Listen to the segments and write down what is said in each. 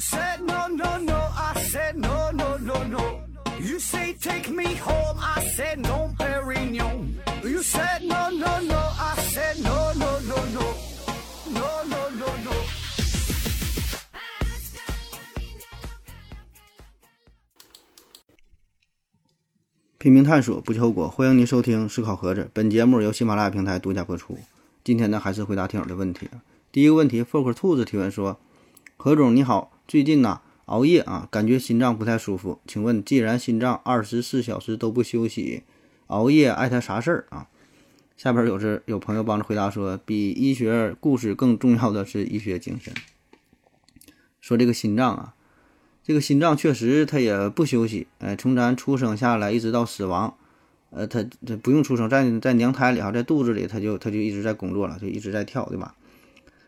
said no no no, I said no no no no. You say take me home, I said no, Perignon. You said no no no, I said no no no no, no no no no. 拼命探索，不计后果。欢迎您收听《思考盒子》，本节目由喜马拉雅平台独家播出。今天呢，还是回答听友的问题。第一个问题，folk 兔子提问说：“何总你好，最近呢熬夜啊，感觉心脏不太舒服。请问，既然心脏二十四小时都不休息，熬夜碍他啥事儿啊？”下边有是有朋友帮着回答说：“比医学故事更重要的是医学精神。说这个心脏啊。”这个心脏确实它也不休息，哎，从咱出生下来一直到死亡，呃，它它不用出生，在在娘胎里哈，在肚子里它就它就一直在工作了，就一直在跳，对吧？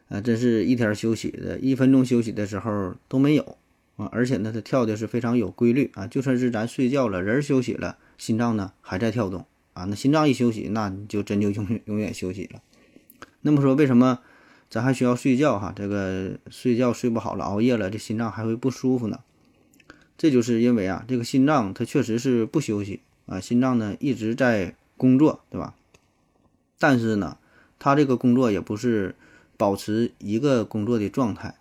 啊，真是一天休息的一分钟休息的时候都没有啊！而且呢，它跳的是非常有规律啊，就算是咱睡觉了，人休息了，心脏呢还在跳动啊。那心脏一休息，那你就真就永永远休息了。那么说，为什么咱还需要睡觉哈？这个睡觉睡不好了，熬夜了，这心脏还会不舒服呢？这就是因为啊，这个心脏它确实是不休息啊，心脏呢一直在工作，对吧？但是呢，它这个工作也不是。保持一个工作的状态，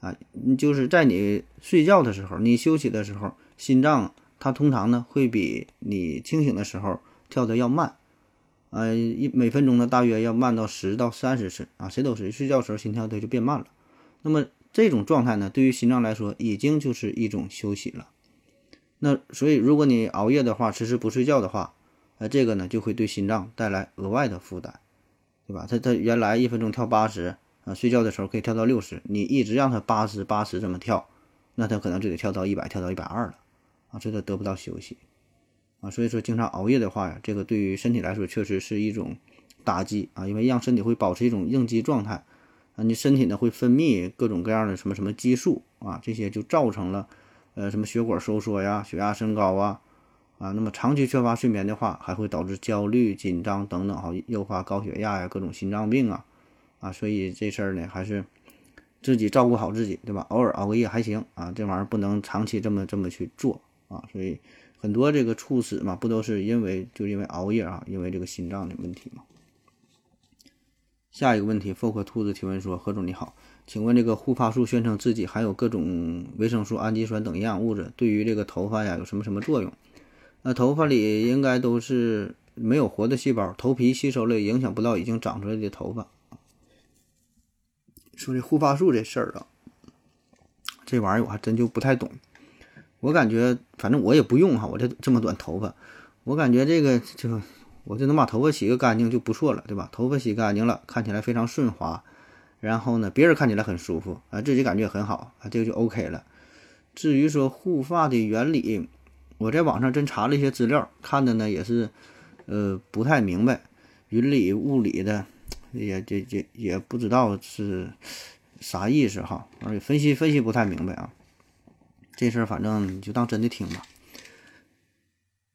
啊，就是在你睡觉的时候，你休息的时候，心脏它通常呢会比你清醒的时候跳的要慢，呃，一每分钟呢大约要慢到十到三十次啊，谁都是睡觉时候心跳它就变慢了。那么这种状态呢，对于心脏来说已经就是一种休息了。那所以如果你熬夜的话，迟迟不睡觉的话，呃，这个呢就会对心脏带来额外的负担，对吧？它它原来一分钟跳八十。啊，睡觉的时候可以跳到六十，你一直让它八十八十这么跳，那它可能就得跳到一百，跳到一百二了，啊，这都得不到休息，啊，所以说经常熬夜的话呀，这个对于身体来说确实是一种打击啊，因为让身体会保持一种应激状态，啊，你身体呢会分泌各种各样的什么什么激素啊，这些就造成了呃什么血管收缩呀，血压升高啊，啊，那么长期缺乏睡眠的话，还会导致焦虑、紧张等等，哈，诱发高血压呀，各种心脏病啊。啊，所以这事儿呢，还是自己照顾好自己，对吧？偶尔熬个夜还行啊，这玩意儿不能长期这么这么去做啊。所以很多这个猝死嘛，不都是因为就因为熬夜啊，因为这个心脏的问题嘛。下一个问题，folk 兔子提问说：何总你好，请问这个护发素宣称自己含有各种维生素、氨基酸等营养物质，对于这个头发呀有什么什么作用？那头发里应该都是没有活的细胞，头皮吸收了影响不到已经长出来的头发。说这护发素这事儿啊，这玩意儿我还真就不太懂。我感觉，反正我也不用哈，我这这么短头发，我感觉这个就我就能把头发洗个干净就不错了，对吧？头发洗干净了，看起来非常顺滑，然后呢，别人看起来很舒服啊，自己感觉很好啊，这个就 OK 了。至于说护发的原理，我在网上真查了一些资料，看的呢也是呃不太明白，云里雾里的。也也也也不知道是啥意思哈，而且分析分析不太明白啊。这事儿反正你就当真的听吧。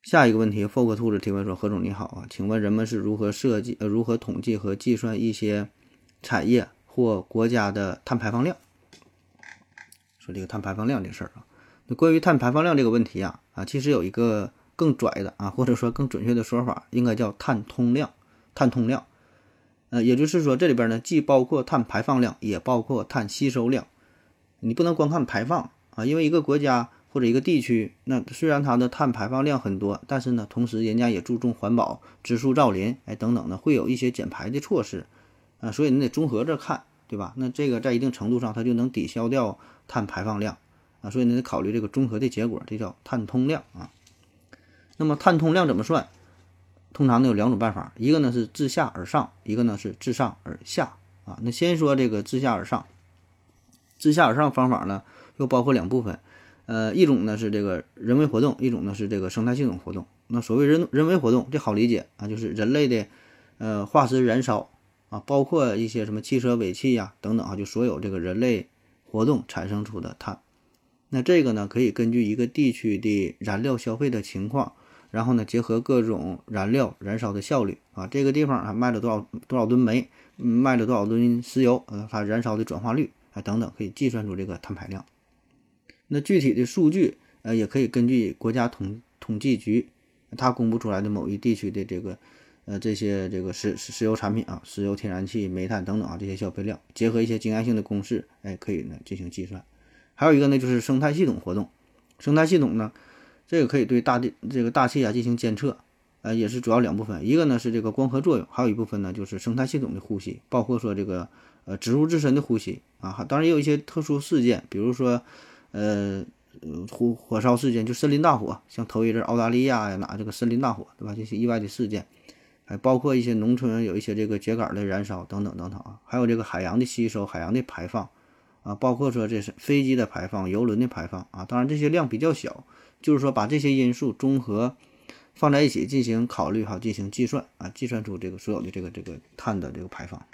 下一个问题，folk 兔子提问说：何总你好啊，请问人们是如何设计呃如何统计和计算一些产业或国家的碳排放量？说这个碳排放量这事儿啊，那关于碳排放量这个问题啊啊，其实有一个更拽的啊，或者说更准确的说法，应该叫碳通量，碳通量。呃，也就是说，这里边呢，既包括碳排放量，也包括碳吸收量。你不能光看排放啊，因为一个国家或者一个地区，那虽然它的碳排放量很多，但是呢，同时人家也注重环保、植树造林，哎，等等的，会有一些减排的措施啊。所以你得综合着看，对吧？那这个在一定程度上，它就能抵消掉碳排放量啊。所以你得考虑这个综合的结果，这叫碳通量啊。那么碳通量怎么算？通常呢有两种办法，一个呢是自下而上，一个呢是自上而下啊。那先说这个自下而上，自下而上方法呢又包括两部分，呃，一种呢是这个人为活动，一种呢是这个生态系统活动。那所谓人人为活动，这好理解啊，就是人类的呃化石燃烧啊，包括一些什么汽车尾气呀等等啊，就所有这个人类活动产生出的碳。那这个呢可以根据一个地区的燃料消费的情况。然后呢，结合各种燃料燃烧的效率啊，这个地方啊卖了多少多少吨煤，卖了多少吨石油，呃，它燃烧的转化率啊等等，可以计算出这个碳排量。那具体的数据，呃，也可以根据国家统统计局它公布出来的某一地区的这个，呃，这些这个石石油产品啊，石油、天然气、煤炭等等啊这些消费量，结合一些经验性的公式，哎，可以呢进行计算。还有一个呢，就是生态系统活动。生态系统呢，这个可以对大地这个大气啊进行监测，呃，也是主要两部分，一个呢是这个光合作用，还有一部分呢就是生态系统的呼吸，包括说这个呃植物自身的呼吸啊，当然也有一些特殊事件，比如说。呃，火火烧事件就森林大火，像头一阵澳大利亚呀哪这个森林大火，对吧？这些意外的事件，还包括一些农村有一些这个秸秆的燃烧等等等等啊，还有这个海洋的吸收、海洋的排放啊，包括说这是飞机的排放、油轮的排放啊。当然这些量比较小，就是说把这些因素综合放在一起进行考虑哈，进行计算啊，计算出这个所有的这个这个碳的这个排放。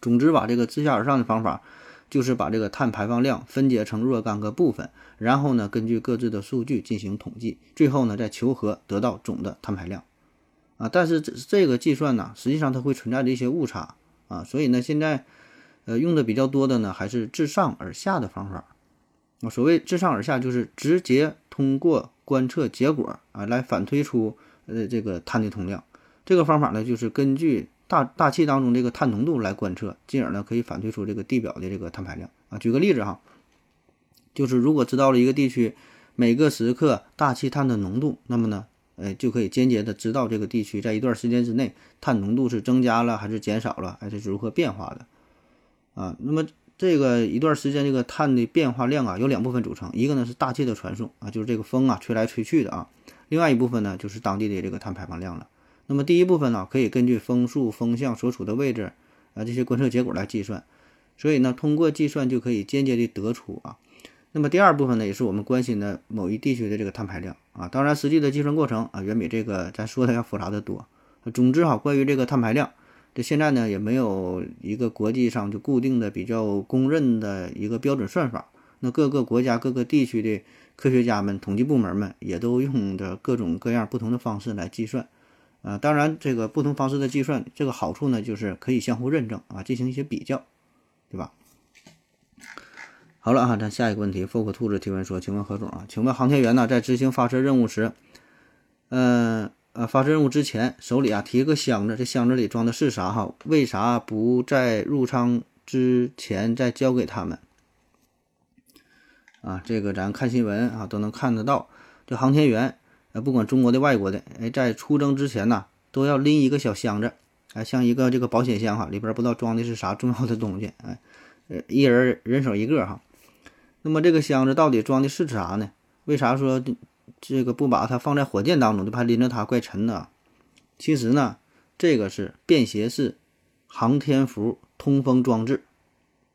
总之吧，这个自下而上的方法。就是把这个碳排放量分解成若干个部分，然后呢，根据各自的数据进行统计，最后呢再求和得到总的碳排量，啊，但是这这个计算呢，实际上它会存在着一些误差啊，所以呢，现在呃用的比较多的呢还是自上而下的方法，啊所谓自上而下就是直接通过观测结果啊来反推出呃这个碳的通量，这个方法呢就是根据。大大气当中这个碳浓度来观测，进而呢可以反推出这个地表的这个碳排量啊。举个例子哈，就是如果知道了一个地区每个时刻大气碳的浓度，那么呢，呃，就可以间接的知道这个地区在一段时间之内碳浓度是增加了还是减少了，还是如何变化的啊。那么这个一段时间这个碳的变化量啊，有两部分组成，一个呢是大气的传送啊，就是这个风啊吹来吹去的啊，另外一部分呢就是当地的这个碳排放量了。那么第一部分呢，可以根据风速、风向所处的位置啊这些观测结果来计算，所以呢，通过计算就可以间接的得出啊。那么第二部分呢，也是我们关心的某一地区的这个碳排量啊。当然，实际的计算过程啊，远比这个咱说的要复杂的多。总之哈，关于这个碳排量，这现在呢也没有一个国际上就固定的、比较公认的一个标准算法。那各个国家、各个地区的科学家们、统计部门们也都用着各种各样不同的方式来计算。啊，当然，这个不同方式的计算，这个好处呢，就是可以相互认证啊，进行一些比较，对吧？好了啊，咱下一个问题，folk 兔子提问说，请问何总啊，请问航天员呢，在执行发射任务时，嗯，呃发射任务之前手里啊提个箱子，这箱子里装的是啥哈？为啥不在入舱之前再交给他们？啊，这个咱看新闻啊都能看得到，这航天员。不管中国的、外国的，哎，在出征之前呢，都要拎一个小箱子，哎，像一个这个保险箱哈，里边不知道装的是啥重要的东西，哎，呃，一人人手一个哈。那么这个箱子到底装的是啥呢？为啥说这个不把它放在火箭当中，就怕拎着它怪沉的？其实呢，这个是便携式航天服通风装置，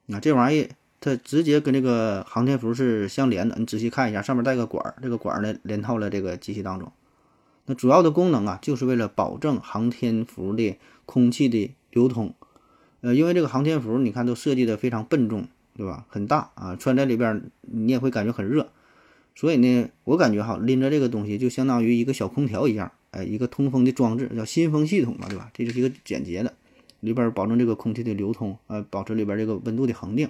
那这玩意。它直接跟这个航天服是相连的，你仔细看一下，上面带个管儿，这个管儿呢连套了这个机器当中。那主要的功能啊，就是为了保证航天服的空气的流通。呃，因为这个航天服你看都设计的非常笨重，对吧？很大啊，穿在里边你也会感觉很热。所以呢，我感觉哈，拎着这个东西就相当于一个小空调一样，哎，一个通风的装置，叫新风系统嘛，对吧？这就是一个简洁的，里边保证这个空气的流通，呃，保持里边这个温度的恒定。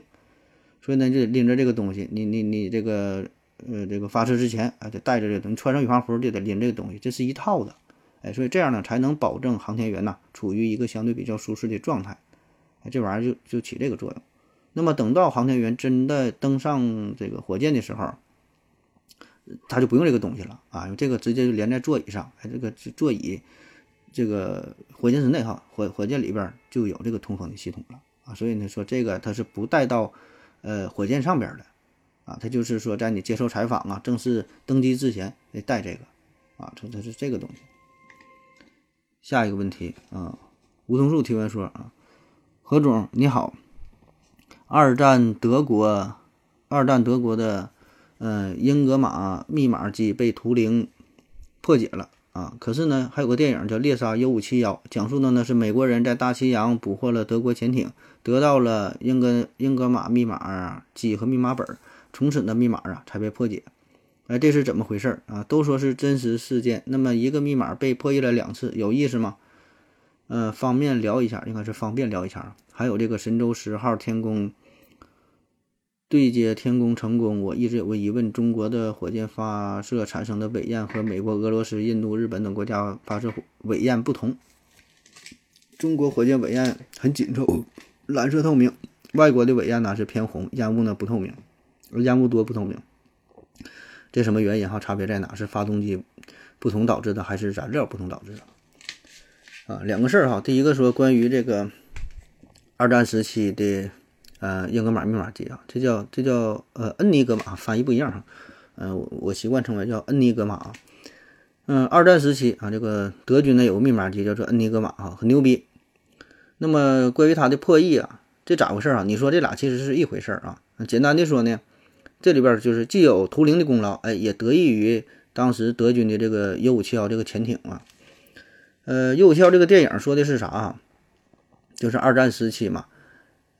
所以呢，就得拎着这个东西，你你你这个呃，这个发射之前啊，得带着这个东西，穿上宇航服就得拎这个东西，这是一套的，哎，所以这样呢，才能保证航天员呐处于一个相对比较舒适的状态，哎，这玩意儿就就起这个作用。那么等到航天员真的登上这个火箭的时候，他就不用这个东西了啊，用这个直接就连在座椅上，哎，这个座椅这个火箭之内哈，火火箭里边就有这个通风的系统了啊，所以呢说这个它是不带到。呃，火箭上边的，啊，他就是说，在你接受采访啊，正式登机之前得带这个，啊，它它是这个东西。下一个问题啊，梧桐树提问说啊，何总你好，二战德国，二战德国的，呃，英格玛密码机被图灵破解了。啊，可是呢，还有个电影叫《猎杀 U 五七幺》，讲述的呢是美国人在大西洋捕获了德国潜艇，得到了英格英格玛密码机和密码本，从此呢密码啊才被破解。哎，这是怎么回事啊？都说是真实事件，那么一个密码被破译了两次，有意思吗？呃，方便聊一下，应该是方便聊一下。还有这个神舟十号天宫对接天宫成功，我一直有个疑问：中国的火箭发射产生的尾焰和美国、俄罗斯、印度、日本等国家发射尾焰不同。中国火箭尾焰很紧凑，蓝色透明；外国的尾焰呢是偏红，烟雾呢不透明，而烟雾多不透明。这什么原因哈？差别在哪？是发动机不同导致的，还是燃料不同导致的？啊，两个事儿哈。第一个说关于这个二战时期的呃英格玛密码机啊，这叫这叫呃恩尼格玛，翻译不一样哈。嗯，我我习惯称为叫恩尼格玛啊。嗯，二战时期啊，这个德军呢有个密码机叫做恩尼格玛哈，很牛逼。那么关于它的破译啊，这咋回事啊？你说这俩其实是一回事儿啊。简单的说呢，这里边就是既有图灵的功劳，哎，也得益于当时德军的这个 U 五七幺这个潜艇啊。呃，U 五七幺这个电影说的是啥啊？就是二战时期嘛，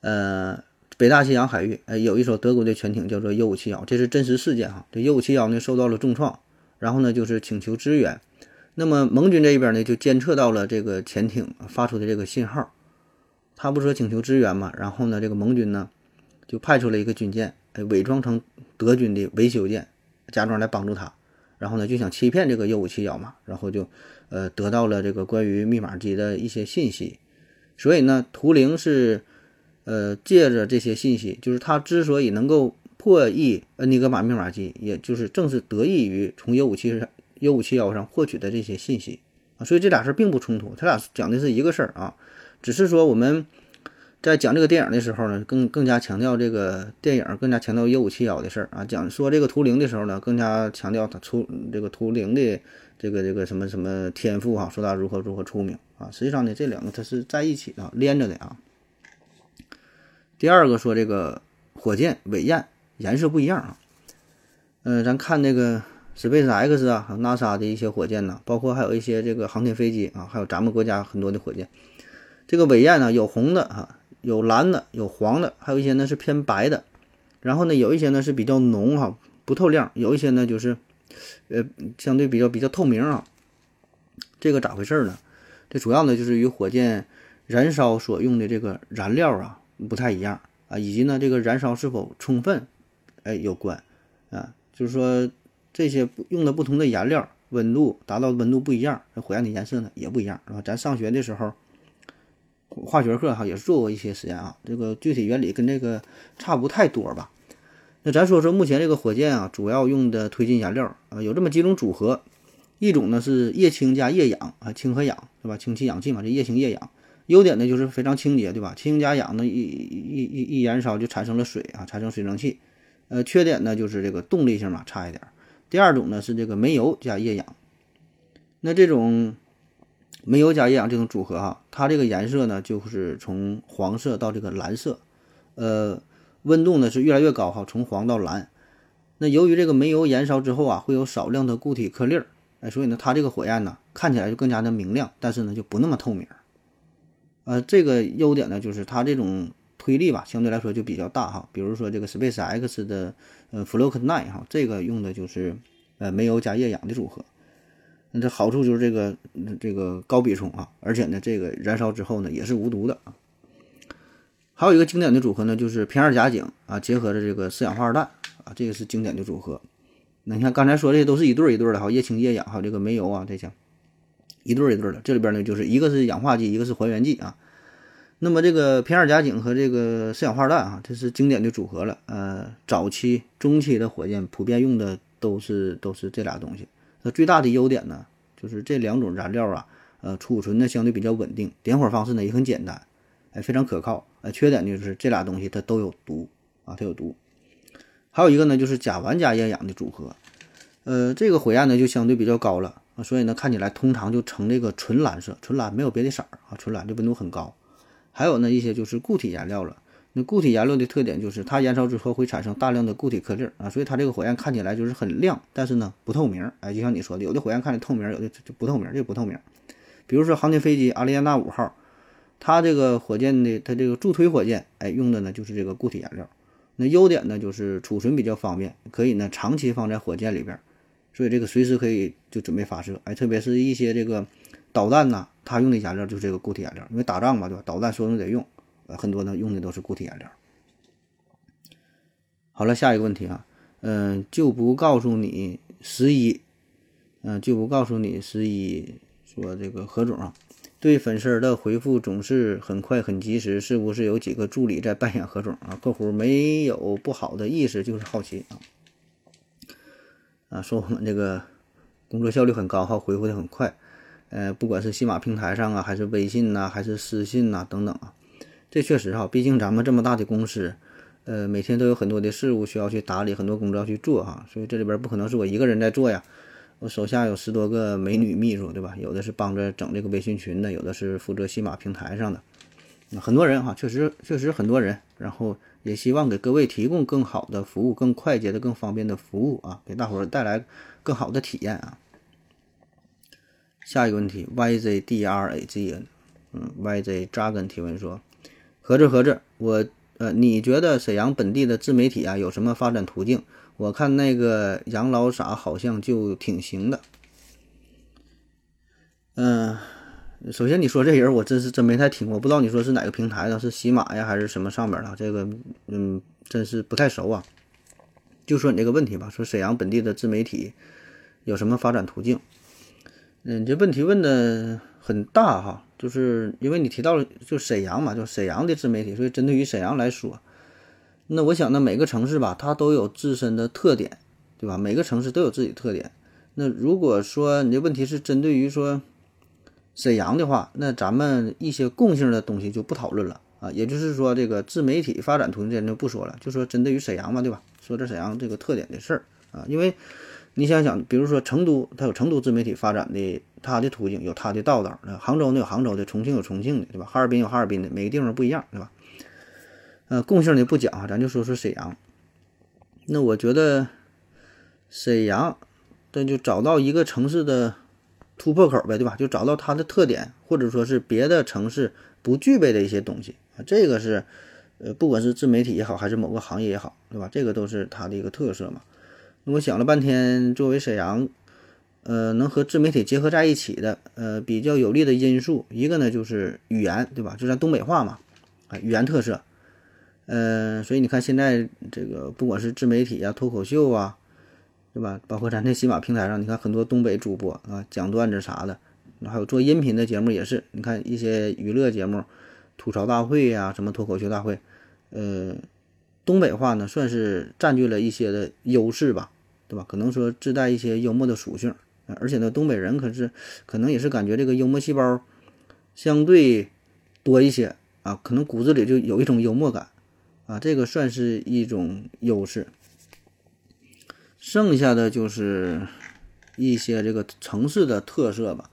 呃，北大西洋海域哎有一艘德国的潜艇叫做 U 五七幺，这是真实事件哈。这 U 五七幺呢受到了重创，然后呢就是请求支援。那么盟军这一边呢就监测到了这个潜艇发出的这个信号。他不说请求支援嘛，然后呢，这个盟军呢就派出了一个军舰，哎，伪装成德军的维修舰，假装来帮助他，然后呢就想欺骗这个 U 五七幺嘛，然后就呃得到了这个关于密码机的一些信息，所以呢，图灵是呃借着这些信息，就是他之所以能够破译恩尼格玛密码机，也就是正是得益于从 U 五七上 U 五七幺上获取的这些信息啊，所以这俩事儿并不冲突，他俩讲的是一个事儿啊。只是说我们在讲这个电影的时候呢，更更加强调这个电影，更加强调 U 五七幺的事儿啊。讲说这个图灵的时候呢，更加强调他出这个图灵的这个这个什么什么天赋哈，说他如何如何出名啊。实际上呢，这两个它是在一起的，连着的啊。第二个说这个火箭尾焰颜色不一样啊。嗯，咱看那个 Space X 啊，还有 NASA 的一些火箭呢，包括还有一些这个航天飞机啊，还有咱们国家很多的火箭。这个尾焰呢，有红的哈，有蓝的，有黄的，还有一些呢是偏白的，然后呢，有一些呢是比较浓哈，不透亮，有一些呢就是，呃，相对比较比较透明啊。这个咋回事呢？这主要呢就是与火箭燃烧所用的这个燃料啊不太一样啊，以及呢这个燃烧是否充分，哎有关啊，就是说这些用的不同的燃料，温度达到温度不一样，这火焰的颜色呢也不一样，是吧？咱上学的时候。化学课哈也是做过一些实验啊，这个具体原理跟这个差不太多吧。那咱说说目前这个火箭啊，主要用的推进燃料啊，有这么几种组合，一种呢是液氢加液氧啊，氢和氧对吧？氢气氧气嘛，这液氢液氧，优点呢就是非常清洁对吧？氢加氧呢一一一一燃烧就产生了水啊，产生水蒸气。呃，缺点呢就是这个动力性嘛差一点。第二种呢是这个煤油加液氧，那这种。煤油加液氧这种组合哈，它这个颜色呢就是从黄色到这个蓝色，呃，温度呢是越来越高哈，从黄到蓝。那由于这个煤油燃烧之后啊，会有少量的固体颗粒儿，哎，所以呢，它这个火焰呢看起来就更加的明亮，但是呢就不那么透明。呃，这个优点呢就是它这种推力吧，相对来说就比较大哈。比如说这个 Space X 的呃 Flock Nine 哈，这个用的就是呃煤油加液氧的组合。那这好处就是这个这个高比冲啊，而且呢，这个燃烧之后呢也是无毒的啊。还有一个经典的组合呢，就是偏二甲肼啊，结合着这个四氧化二氮啊，这个是经典的组合。那你看刚才说这些都是一对儿一对儿的哈，液氢液氧还有这个煤油啊这些一对儿一对儿的。这里边呢就是一个是氧化剂，一个是还原剂啊。那么这个偏二甲肼和这个四氧化二氮啊，这是经典的组合了。呃，早期、中期的火箭普遍用的都是都是这俩东西。那最大的优点呢，就是这两种燃料啊，呃，储存呢相对比较稳定，点火方式呢也很简单，哎，非常可靠。哎，缺点就是这俩东西它都有毒啊，它有毒。还有一个呢，就是甲烷加液氧的组合，呃，这个火焰呢就相对比较高了啊，所以呢看起来通常就呈这个纯蓝色，纯蓝没有别的色儿啊，纯蓝的温度很高。还有呢一些就是固体燃料了。那固体燃料的特点就是它燃烧之后会产生大量的固体颗粒啊，所以它这个火焰看起来就是很亮，但是呢不透明。哎，就像你说的，有的火焰看着透明，有的就不透明，这不透明。比如说航天飞机阿丽安娜五号，它这个火箭的它这个助推火箭，哎，用的呢就是这个固体燃料。那优点呢就是储存比较方便，可以呢长期放在火箭里边，所以这个随时可以就准备发射。哎，特别是一些这个导弹呐，它用的燃料就是这个固体燃料，因为打仗嘛，对吧？导弹说用得用。呃很多呢用的都是固体燃料。好了，下一个问题啊，嗯，就不告诉你十一，嗯，就不告诉你十一，说这个何总啊，对粉丝的回复总是很快很及时，是不是有几个助理在扮演何总啊？客户没有不好的意思，就是好奇啊。啊，说我们这个工作效率很高哈，回复的很快，呃，不管是喜马平台上啊，还是微信呐，还是私信呐等等啊，这确实哈，毕竟咱们这么大的公司。呃，每天都有很多的事务需要去打理，很多工作要去做哈，所以这里边不可能是我一个人在做呀。我手下有十多个美女秘书，对吧？有的是帮着整这个微信群的，有的是负责喜马平台上的，很多人哈，确实确实很多人。然后也希望给各位提供更好的服务，更快捷的、更方便的服务啊，给大伙儿带来更好的体验啊。下一个问题，YZDRAGN，嗯，YZ Dragon 提问说，合着合着我。呃，你觉得沈阳本地的自媒体啊有什么发展途径？我看那个杨老傻好像就挺行的。嗯，首先你说这人，我真是真没太听过，不知道你说是哪个平台的，是喜马呀还是什么上边的？这个嗯，真是不太熟啊。就说你这个问题吧，说沈阳本地的自媒体有什么发展途径？嗯，这问题问的很大哈。就是因为你提到了就沈阳嘛，就沈阳的自媒体，所以针对于沈阳来说，那我想呢，每个城市吧，它都有自身的特点，对吧？每个城市都有自己的特点。那如果说你这问题是针对于说沈阳的话，那咱们一些共性的东西就不讨论了啊。也就是说，这个自媒体发展途径咱就不说了，就说针对于沈阳嘛，对吧？说这沈阳这个特点的事儿啊，因为你想想，比如说成都，它有成都自媒体发展的。它的途径有它的道道，那杭州呢有杭州的，重庆有重庆的，对吧？哈尔滨有哈尔滨的，每个地方不一样，对吧？呃，共性的不讲啊，咱就说说沈阳。那我觉得沈阳，那就找到一个城市的突破口呗，对吧？就找到它的特点，或者说是别的城市不具备的一些东西啊，这个是呃，不管是自媒体也好，还是某个行业也好，对吧？这个都是它的一个特色嘛。那我想了半天，作为沈阳。呃，能和自媒体结合在一起的，呃，比较有利的因素，一个呢就是语言，对吧？就咱东北话嘛，啊，语言特色。呃，所以你看现在这个不管是自媒体啊、脱口秀啊，对吧？包括咱这喜马平台上，你看很多东北主播啊，讲段子啥的，还有做音频的节目也是。你看一些娱乐节目，吐槽大会呀，什么脱口秀大会，呃，东北话呢算是占据了一些的优势吧，对吧？可能说自带一些幽默的属性。而且呢，东北人可是可能也是感觉这个幽默细胞相对多一些啊，可能骨子里就有一种幽默感啊，这个算是一种优势。剩下的就是一些这个城市的特色吧，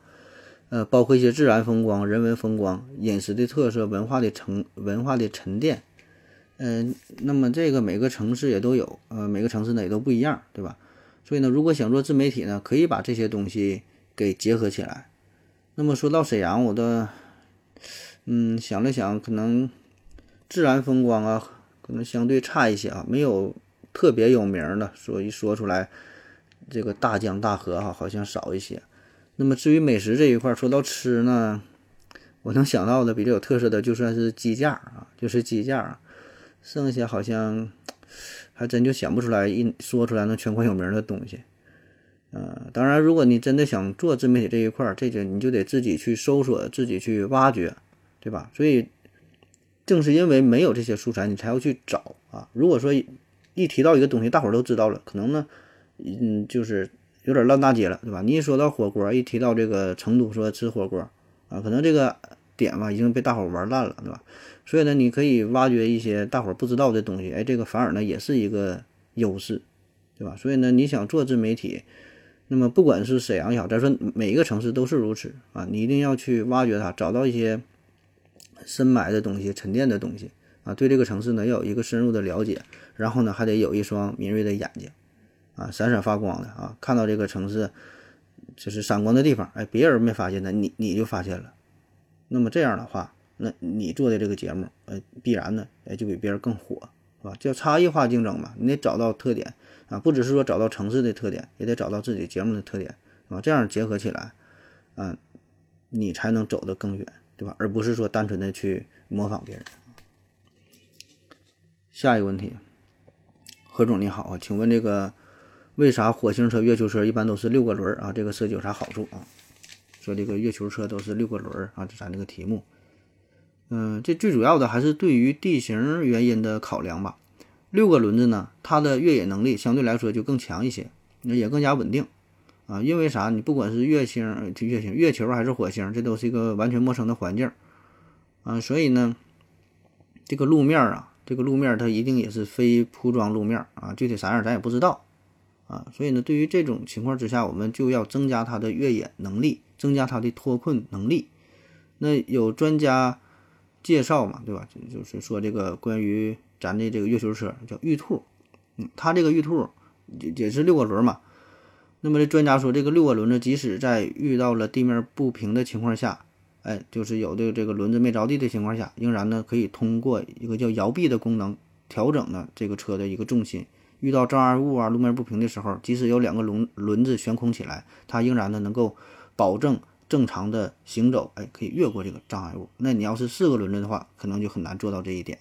呃，包括一些自然风光、人文风光、饮食的特色、文化的沉文化的沉淀。嗯，那么这个每个城市也都有，呃，每个城市呢也都不一样，对吧？所以呢，如果想做自媒体呢，可以把这些东西给结合起来。那么说到沈阳，我的嗯想了想，可能自然风光啊，可能相对差一些啊，没有特别有名的。所以说出来，这个大江大河哈，好像少一些。那么至于美食这一块，说到吃呢，我能想到的比较有特色的，就算是鸡架啊，就是鸡架，剩下好像。还真就想不出来一说出来能全国有名的东西，呃，当然，如果你真的想做自媒体这一块，这就你就得自己去搜索，自己去挖掘，对吧？所以，正是因为没有这些素材，你才要去找啊。如果说一提到一个东西，大伙儿都知道了，可能呢，嗯，就是有点烂大街了，对吧？你一说到火锅，一提到这个成都说吃火锅啊，可能这个点吧已经被大伙儿玩烂了，对吧？所以呢，你可以挖掘一些大伙儿不知道的东西，哎，这个反而呢也是一个优势，对吧？所以呢，你想做自媒体，那么不管是沈阳也好，再说每一个城市都是如此啊，你一定要去挖掘它，找到一些深埋的东西、沉淀的东西啊，对这个城市呢要有一个深入的了解，然后呢还得有一双敏锐的眼睛啊，闪闪发光的啊，看到这个城市就是闪光的地方，哎，别人没发现的，你你就发现了，那么这样的话。那你做的这个节目，呃，必然呢，哎，就比别人更火，是吧？叫差异化竞争嘛，你得找到特点啊，不只是说找到城市的特点，也得找到自己节目的特点，是吧？这样结合起来，啊，你才能走得更远，对吧？而不是说单纯的去模仿别人。下一个问题，何总你好，请问这个为啥火星车、月球车一般都是六个轮儿啊？这个设计有啥好处啊？说这个月球车都是六个轮儿啊，就咱这个题目，嗯，这最主要的还是对于地形原因的考量吧。六个轮子呢，它的越野能力相对来说就更强一些，也更加稳定啊。因为啥？你不管是月星、月星、月球还是火星，这都是一个完全陌生的环境啊，所以呢，这个路面啊，这个路面它一定也是非铺装路面啊，具体啥样咱也不知道啊。所以呢，对于这种情况之下，我们就要增加它的越野能力。增加它的脱困能力，那有专家介绍嘛，对吧？就是说这个关于咱的这个月球车叫玉兔，嗯，它这个玉兔也也是六个轮嘛。那么这专家说，这个六个轮子即使在遇到了地面不平的情况下，哎，就是有的这个轮子没着地的情况下，仍然呢可以通过一个叫摇臂的功能调整呢这个车的一个重心。遇到障碍物啊、路面不平的时候，即使有两个轮轮子悬空起来，它仍然呢能够。保证正常的行走，哎，可以越过这个障碍物。那你要是四个轮子的话，可能就很难做到这一点。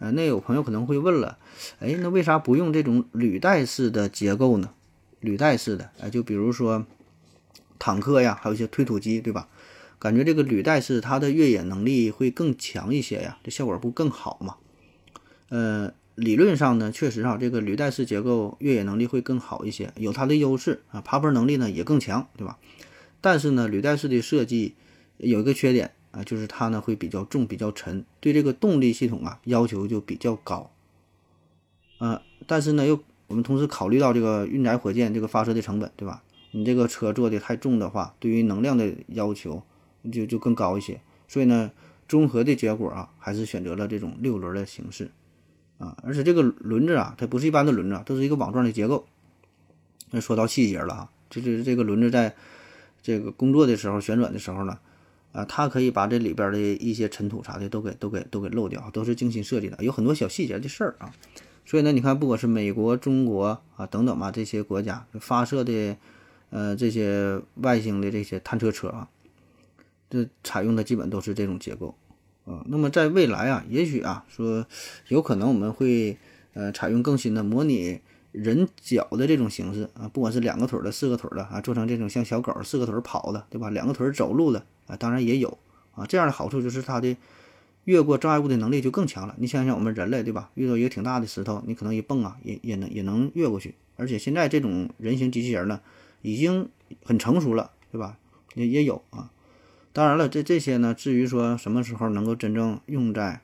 呃，那有朋友可能会问了，哎，那为啥不用这种履带式的结构呢？履带式的，哎，就比如说坦克呀，还有一些推土机，对吧？感觉这个履带式它的越野能力会更强一些呀，这效果不更好吗？呃。理论上呢，确实啊，这个履带式结构越野能力会更好一些，有它的优势啊，爬坡能力呢也更强，对吧？但是呢，履带式的设计有一个缺点啊，就是它呢会比较重、比较沉，对这个动力系统啊要求就比较高。呃，但是呢，又我们同时考虑到这个运载火箭这个发射的成本，对吧？你这个车做的太重的话，对于能量的要求就就更高一些，所以呢，综合的结果啊，还是选择了这种六轮的形式。啊，而且这个轮子啊，它不是一般的轮子，都是一个网状的结构。那说到细节了啊，就是这个轮子在这个工作的时候、旋转的时候呢，啊，它可以把这里边的一些尘土啥的都给、都给、都给漏掉，都是精心设计的，有很多小细节的事儿啊。所以呢，你看，不管是美国、中国啊等等吧，这些国家发射的呃这些外星的这些探测车啊，这采用的基本都是这种结构。啊，那么在未来啊，也许啊，说有可能我们会呃采用更新的模拟人脚的这种形式啊，不管是两个腿的、四个腿的啊，做成这种像小狗四个腿跑的，对吧？两个腿走路的啊，当然也有啊。这样的好处就是它的越过障碍物的能力就更强了。你想想我们人类，对吧？遇到一个挺大的石头，你可能一蹦啊，也也能也能越过去。而且现在这种人形机器人呢，已经很成熟了，对吧？也也有啊。当然了，这这些呢，至于说什么时候能够真正用在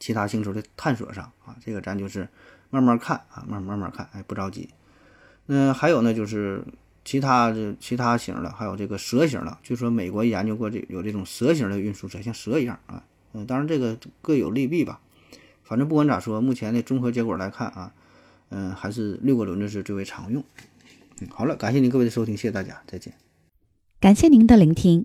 其他星球的探索上啊，这个咱就是慢慢看啊，慢慢慢看，哎，不着急。那还有呢，就是其他的其他型的，还有这个蛇形的，据说美国研究过这有这种蛇形的运输车，像蛇一样啊。嗯，当然这个各有利弊吧。反正不管咋说，目前的综合结果来看啊，嗯，还是六个轮子是最为常用。嗯，好了，感谢您各位的收听，谢谢大家，再见。感谢您的聆听。